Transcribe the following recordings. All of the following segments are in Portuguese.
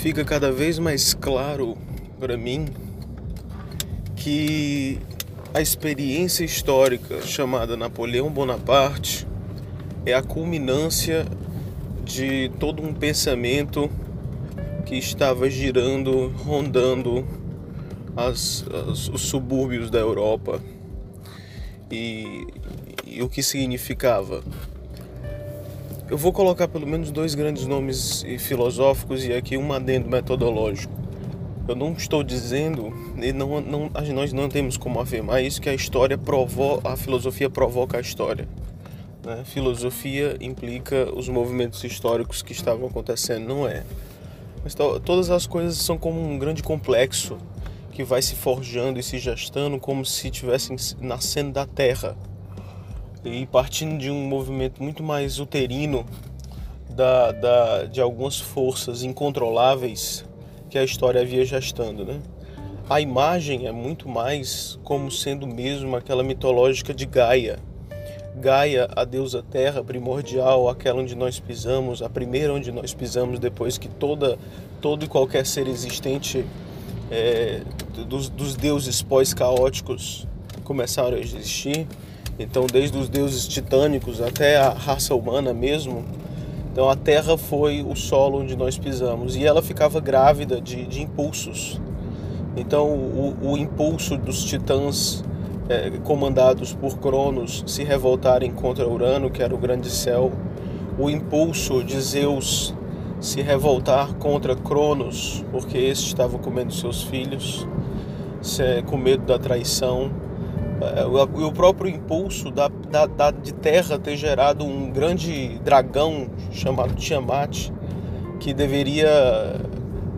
fica cada vez mais claro para mim que a experiência histórica chamada Napoleão Bonaparte é a culminância de todo um pensamento que estava girando, rondando as, as, os subúrbios da Europa e, e o que significava. Eu vou colocar pelo menos dois grandes nomes filosóficos e aqui um adendo metodológico. Eu não estou dizendo, e não, não, nós não temos como afirmar isso, que a história provoca, a filosofia provoca a história. Né? Filosofia implica os movimentos históricos que estavam acontecendo, não é. Mas todas as coisas são como um grande complexo que vai se forjando e se gestando como se estivessem nascendo da terra e partindo de um movimento muito mais uterino da, da, de algumas forças incontroláveis que a história havia gestando. Né? A imagem é muito mais como sendo mesmo aquela mitológica de Gaia. Gaia, a deusa terra primordial, aquela onde nós pisamos, a primeira onde nós pisamos depois que toda, todo e qualquer ser existente é, dos, dos deuses pós-caóticos começaram a existir. Então, desde os deuses titânicos até a raça humana mesmo, então a Terra foi o solo onde nós pisamos e ela ficava grávida de, de impulsos. Então o, o, impulso dos titãs é, comandados por Cronos se revoltarem contra Urano, que era o grande céu, o impulso de Zeus se revoltar contra Cronos, porque este estava comendo seus filhos, com medo da traição o próprio impulso da, da, da, de terra ter gerado um grande dragão chamado Tiamat que deveria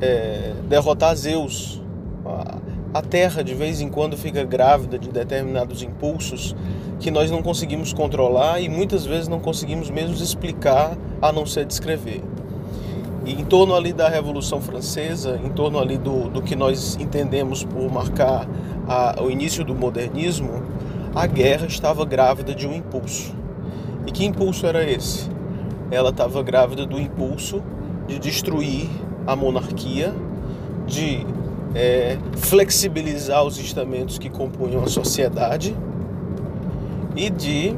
é, derrotar Zeus. A, a terra de vez em quando fica grávida de determinados impulsos que nós não conseguimos controlar e muitas vezes não conseguimos mesmo explicar a não ser descrever. Em torno ali da Revolução Francesa, em torno ali do, do que nós entendemos por marcar a, o início do modernismo, a guerra estava grávida de um impulso. E que impulso era esse? Ela estava grávida do impulso de destruir a monarquia, de é, flexibilizar os estamentos que compunham a sociedade e de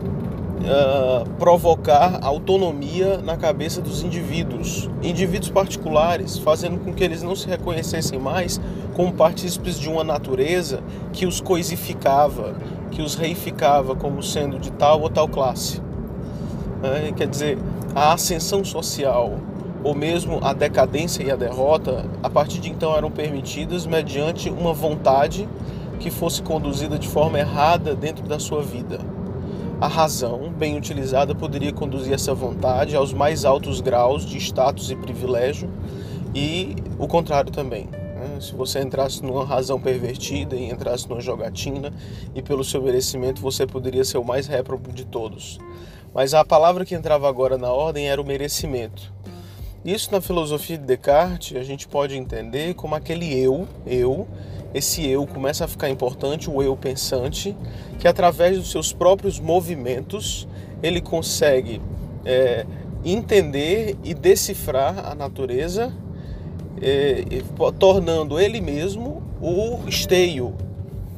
uh, provocar autonomia na cabeça dos indivíduos, indivíduos particulares, fazendo com que eles não se reconhecessem mais como partícipes de uma natureza que os coisificava, que os reificava como sendo de tal ou tal classe. É, quer dizer, a ascensão social ou mesmo a decadência e a derrota, a partir de então eram permitidas mediante uma vontade que fosse conduzida de forma errada dentro da sua vida. A razão, bem utilizada, poderia conduzir essa vontade aos mais altos graus de status e privilégio, e o contrário também. Né? Se você entrasse numa razão pervertida e entrasse numa jogatina, e pelo seu merecimento você poderia ser o mais réprobo de todos. Mas a palavra que entrava agora na ordem era o merecimento. Isso na filosofia de Descartes a gente pode entender como aquele eu, eu, esse eu começa a ficar importante, o eu pensante, que através dos seus próprios movimentos ele consegue é, entender e decifrar a natureza, é, tornando ele mesmo o esteio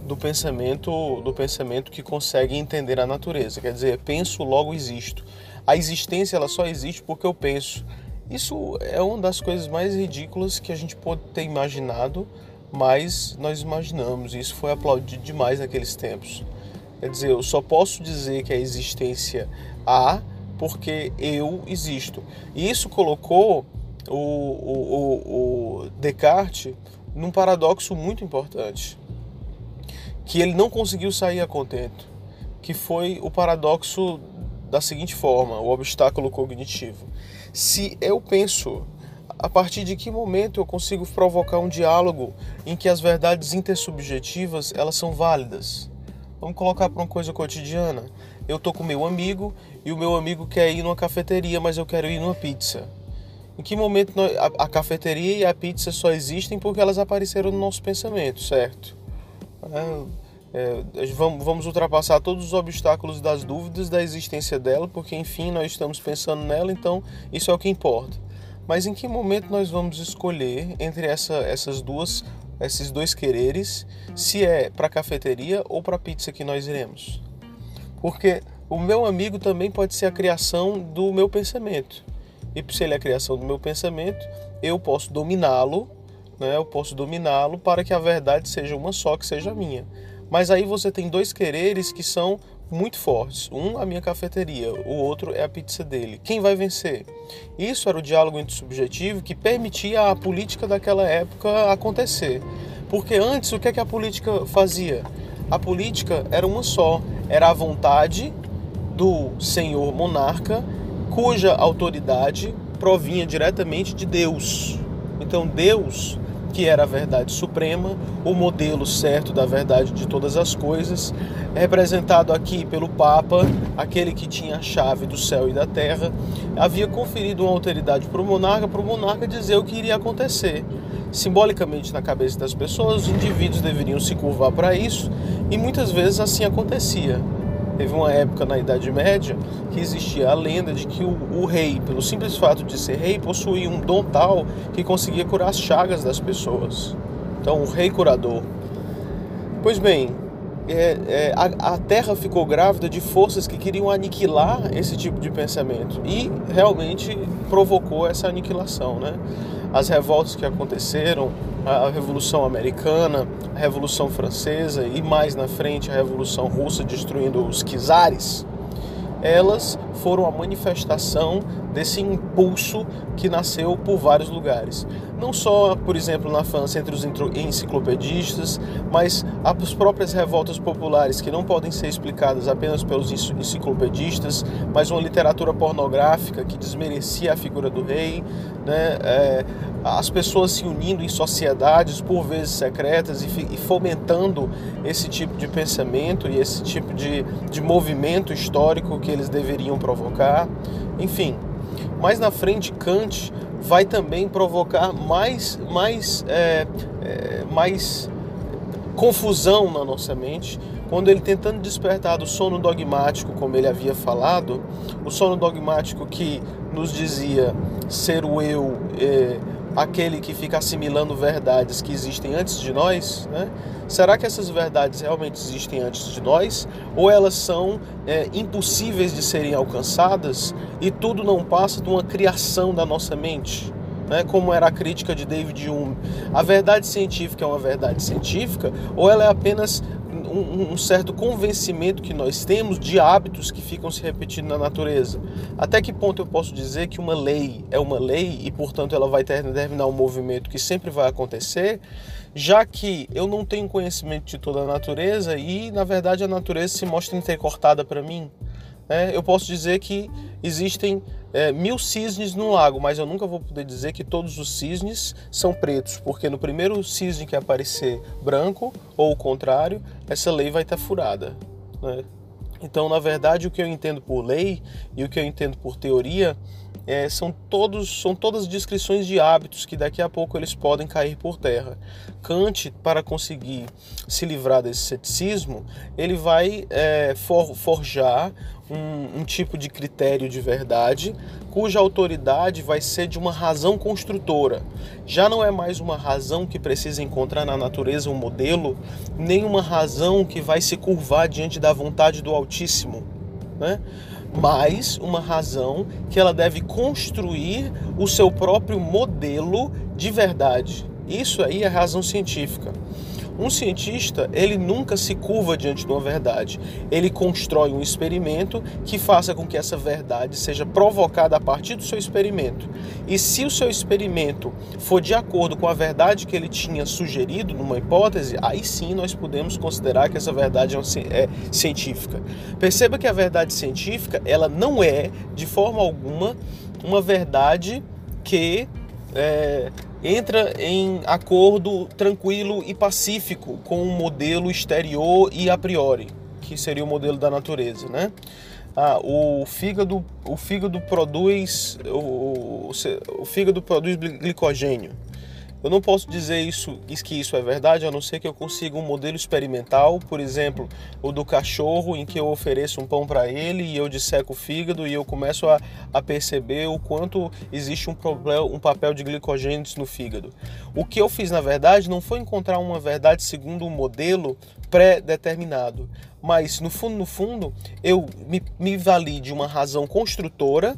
do pensamento do pensamento que consegue entender a natureza. Quer dizer, penso logo existo. A existência ela só existe porque eu penso. Isso é uma das coisas mais ridículas que a gente pode ter imaginado mas nós imaginamos, e isso foi aplaudido demais naqueles tempos. Quer dizer, eu só posso dizer que a existência há porque eu existo. E isso colocou o, o, o, o Descartes num paradoxo muito importante, que ele não conseguiu sair a contento, que foi o paradoxo da seguinte forma, o obstáculo cognitivo. Se eu penso a partir de que momento eu consigo provocar um diálogo em que as verdades intersubjetivas elas são válidas? Vamos colocar para uma coisa cotidiana. Eu tô com meu amigo e o meu amigo quer ir numa cafeteria, mas eu quero ir numa pizza. Em que momento a, cafeteria e a pizza só existem porque elas apareceram no nosso pensamento, certo? É, é, vamos ultrapassar todos os obstáculos das dúvidas da existência dela, porque enfim nós estamos pensando nela, então isso é o que importa. Mas em que momento nós vamos escolher entre essa, essas duas, esses dois quereres, se é para cafeteria ou para pizza que nós iremos? Porque o meu amigo também pode ser a criação do meu pensamento. E se ele é a criação do meu pensamento, eu posso dominá-lo, né? Eu posso dominá-lo para que a verdade seja uma só, que seja minha. Mas aí você tem dois quereres que são muito fortes. Um a minha cafeteria, o outro é a pizza dele. Quem vai vencer? Isso era o diálogo intersubjetivo que permitia a política daquela época acontecer. Porque antes o que, é que a política fazia? A política era uma só, era a vontade do senhor monarca, cuja autoridade provinha diretamente de Deus. Então Deus que era a verdade suprema, o modelo certo da verdade de todas as coisas, representado aqui pelo Papa, aquele que tinha a chave do céu e da terra, havia conferido uma autoridade para o monarca, para o monarca dizer o que iria acontecer. Simbolicamente na cabeça das pessoas, os indivíduos deveriam se curvar para isso, e muitas vezes assim acontecia. Teve uma época na Idade Média que existia a lenda de que o, o, rei, pelo simples fato de ser rei, possuía um dom tal que conseguia curar as chagas das pessoas. Então, o rei curador. Pois bem, é, é, a, a, Terra ficou grávida de forças que queriam aniquilar esse tipo de pensamento e realmente provocou essa aniquilação, né? As revoltas que aconteceram, a Revolução Americana, a Revolução Francesa e mais na frente a Revolução Russa destruindo os czares, elas foram a manifestação desse impulso que nasceu por vários lugares. Não só, por exemplo, na França entre os enciclopedistas, mas as próprias revoltas populares que não podem ser explicadas apenas pelos enciclopedistas, mas uma literatura pornográfica que desmerecia a figura do rei, né? É, as pessoas se unindo em sociedades, por vezes secretas, e, fomentando esse tipo de pensamento e esse tipo de, de movimento histórico que eles deveriam provocar. Enfim, mais na frente, Kant vai também provocar mais, mais, é, é, mais confusão na nossa mente, quando ele tentando despertar do sono dogmático, como ele havia falado, o sono dogmático que nos dizia ser o eu. É, aquele que fica assimilando verdades que existem antes de nós, né? será que essas verdades realmente existem antes de nós? Ou elas são é, impossíveis de serem alcançadas e tudo não passa de uma criação da nossa mente? Né, como era a crítica de David Hume, a verdade científica é uma verdade científica ou ela é apenas um, um, certo convencimento que nós temos de hábitos que ficam se repetindo na natureza. Até que ponto eu posso dizer que uma lei é uma lei e, portanto, ela vai determinar um movimento que sempre vai acontecer, já que eu não tenho conhecimento de toda a natureza e, na verdade, a natureza se mostra intercortada para mim? É, eu posso dizer que existem é, mil cisnes no lago, mas eu nunca vou poder dizer que todos os cisnes são pretos, porque no primeiro cisne que aparecer branco, ou o contrário, essa lei vai estar furada. Né? Então, na verdade, o que eu entendo por lei e o que eu entendo por teoria é, são, todos, são todas descrições de hábitos que daqui a pouco eles podem cair por terra. Kant, para conseguir se livrar desse ceticismo, ele vai é, for, forjar um, um, tipo de critério de verdade cuja autoridade vai ser de uma razão construtora. Já não é mais uma razão que precisa encontrar na natureza um modelo, nem uma razão que vai se curvar diante da vontade do Altíssimo. Né? Mas uma razão que ela deve construir o seu próprio modelo de verdade. Isso aí é razão científica. Um cientista, ele nunca se curva diante de uma verdade. Ele constrói um experimento que faça com que essa verdade seja provocada a partir do seu experimento. E se o seu experimento for de acordo com a verdade que ele tinha sugerido numa hipótese, aí sim nós podemos considerar que essa verdade é, é científica. Perceba que a verdade científica, ela não é de forma alguma uma verdade que é, entra em acordo tranquilo e pacífico com o modelo exterior e a priori, que seria o modelo da natureza, né? Ah, o fígado, o fígado produz o, o, o fígado produz glicogênio. Eu não posso dizer isso, que isso é verdade, a não ser que eu consiga um modelo experimental, por exemplo, o do cachorro, em que eu ofereço um pão para ele e eu disseco o fígado e eu começo a, a perceber o quanto existe um, problema, um papel de glicogênios no fígado. O que eu fiz, na verdade, não foi encontrar uma verdade segundo um modelo pré-determinado, mas no fundo, no fundo, eu me, me vali de uma razão construtora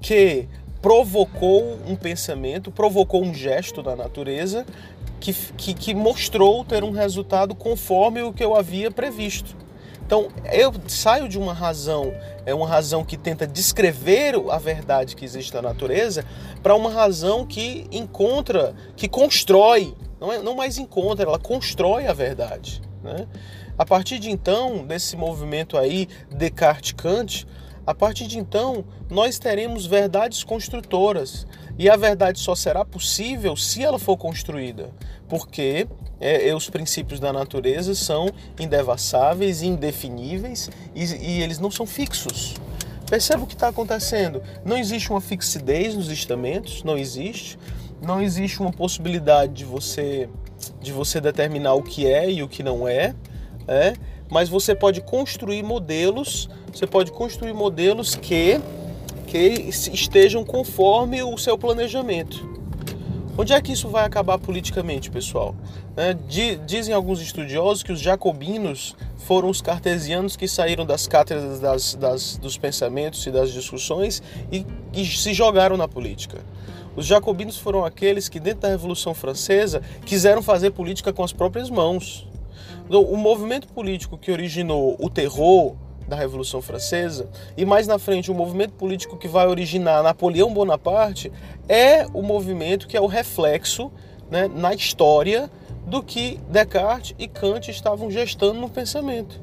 que provocou um pensamento, provocou um gesto da natureza que, que, que, mostrou ter um resultado conforme o que eu havia previsto. Então eu saio de uma razão, é uma razão que tenta descrever a verdade que existe na natureza, para uma razão que encontra, que constrói, não, é, não mais encontra, ela constrói a verdade. Né? A partir de então, desse movimento aí Descartes-Kant, a partir de então, nós teremos verdades construtoras. E a verdade só será possível se ela for construída, porque é, os princípios da natureza são indevassáveis, indefiníveis e, e eles não são fixos. Perceba o que está acontecendo. Não existe uma fixidez nos estamentos, não existe. Não existe uma possibilidade de você de você determinar o que é e o que não é, é mas você pode construir modelos, você pode construir modelos que, que estejam conforme o seu planejamento. Onde é que isso vai acabar politicamente, pessoal? É, dizem alguns estudiosos que os jacobinos foram os cartesianos que saíram das cátedras das, das, dos pensamentos e das discussões e, e se jogaram na política. Os jacobinos foram aqueles que, dentro da Revolução Francesa, quiseram fazer política com as próprias mãos. O movimento político que originou o terror da Revolução Francesa e mais na frente o movimento político que vai originar Napoleão Bonaparte é o movimento que é o reflexo né, na história do que Descartes e Kant estavam gestando no pensamento.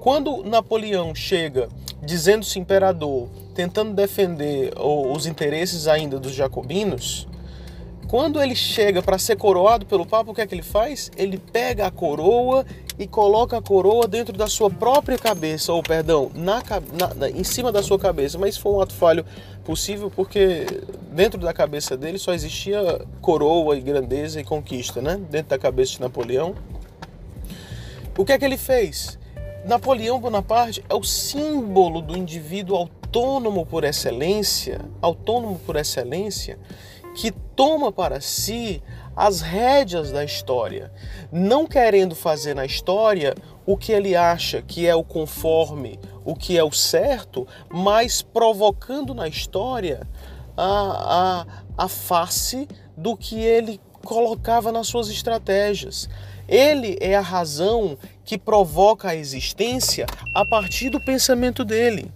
Quando Napoleão chega dizendo-se imperador, tentando defender os interesses ainda dos jacobinos, quando ele chega para ser coroado pelo Papa, o que é que ele faz? Ele pega a coroa e coloca a coroa dentro da sua própria cabeça, ou perdão, na, na, em cima da sua cabeça. Mas foi um ato falho possível porque dentro da cabeça dele só existia coroa e grandeza e conquista, né? Dentro da cabeça de Napoleão. O que é que ele fez? Napoleão Bonaparte é o símbolo do indivíduo autônomo por excelência, autônomo por excelência, que toma para si as rédeas da história, não querendo fazer na história o que ele acha que é o conforme, o que é o certo, mas provocando na história a, a, a face do que ele colocava nas suas estratégias. Ele é a razão que provoca a existência a partir do pensamento dele.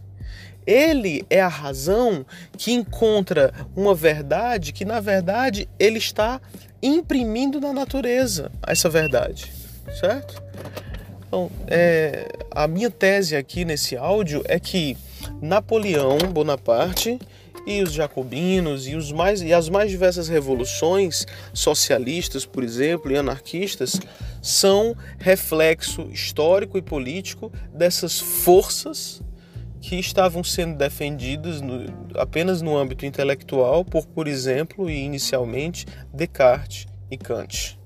Ele é a razão que encontra uma verdade que, na verdade, ele está imprimindo na natureza essa verdade, certo? Então, é, a minha tese aqui nesse áudio é que Napoleão Bonaparte e os jacobinos e, os mais, e as mais diversas revoluções socialistas, por exemplo, e anarquistas, são reflexo histórico e político dessas forças que estavam sendo defendidas no, apenas no âmbito intelectual por, por exemplo, e inicialmente, Descartes e Kant.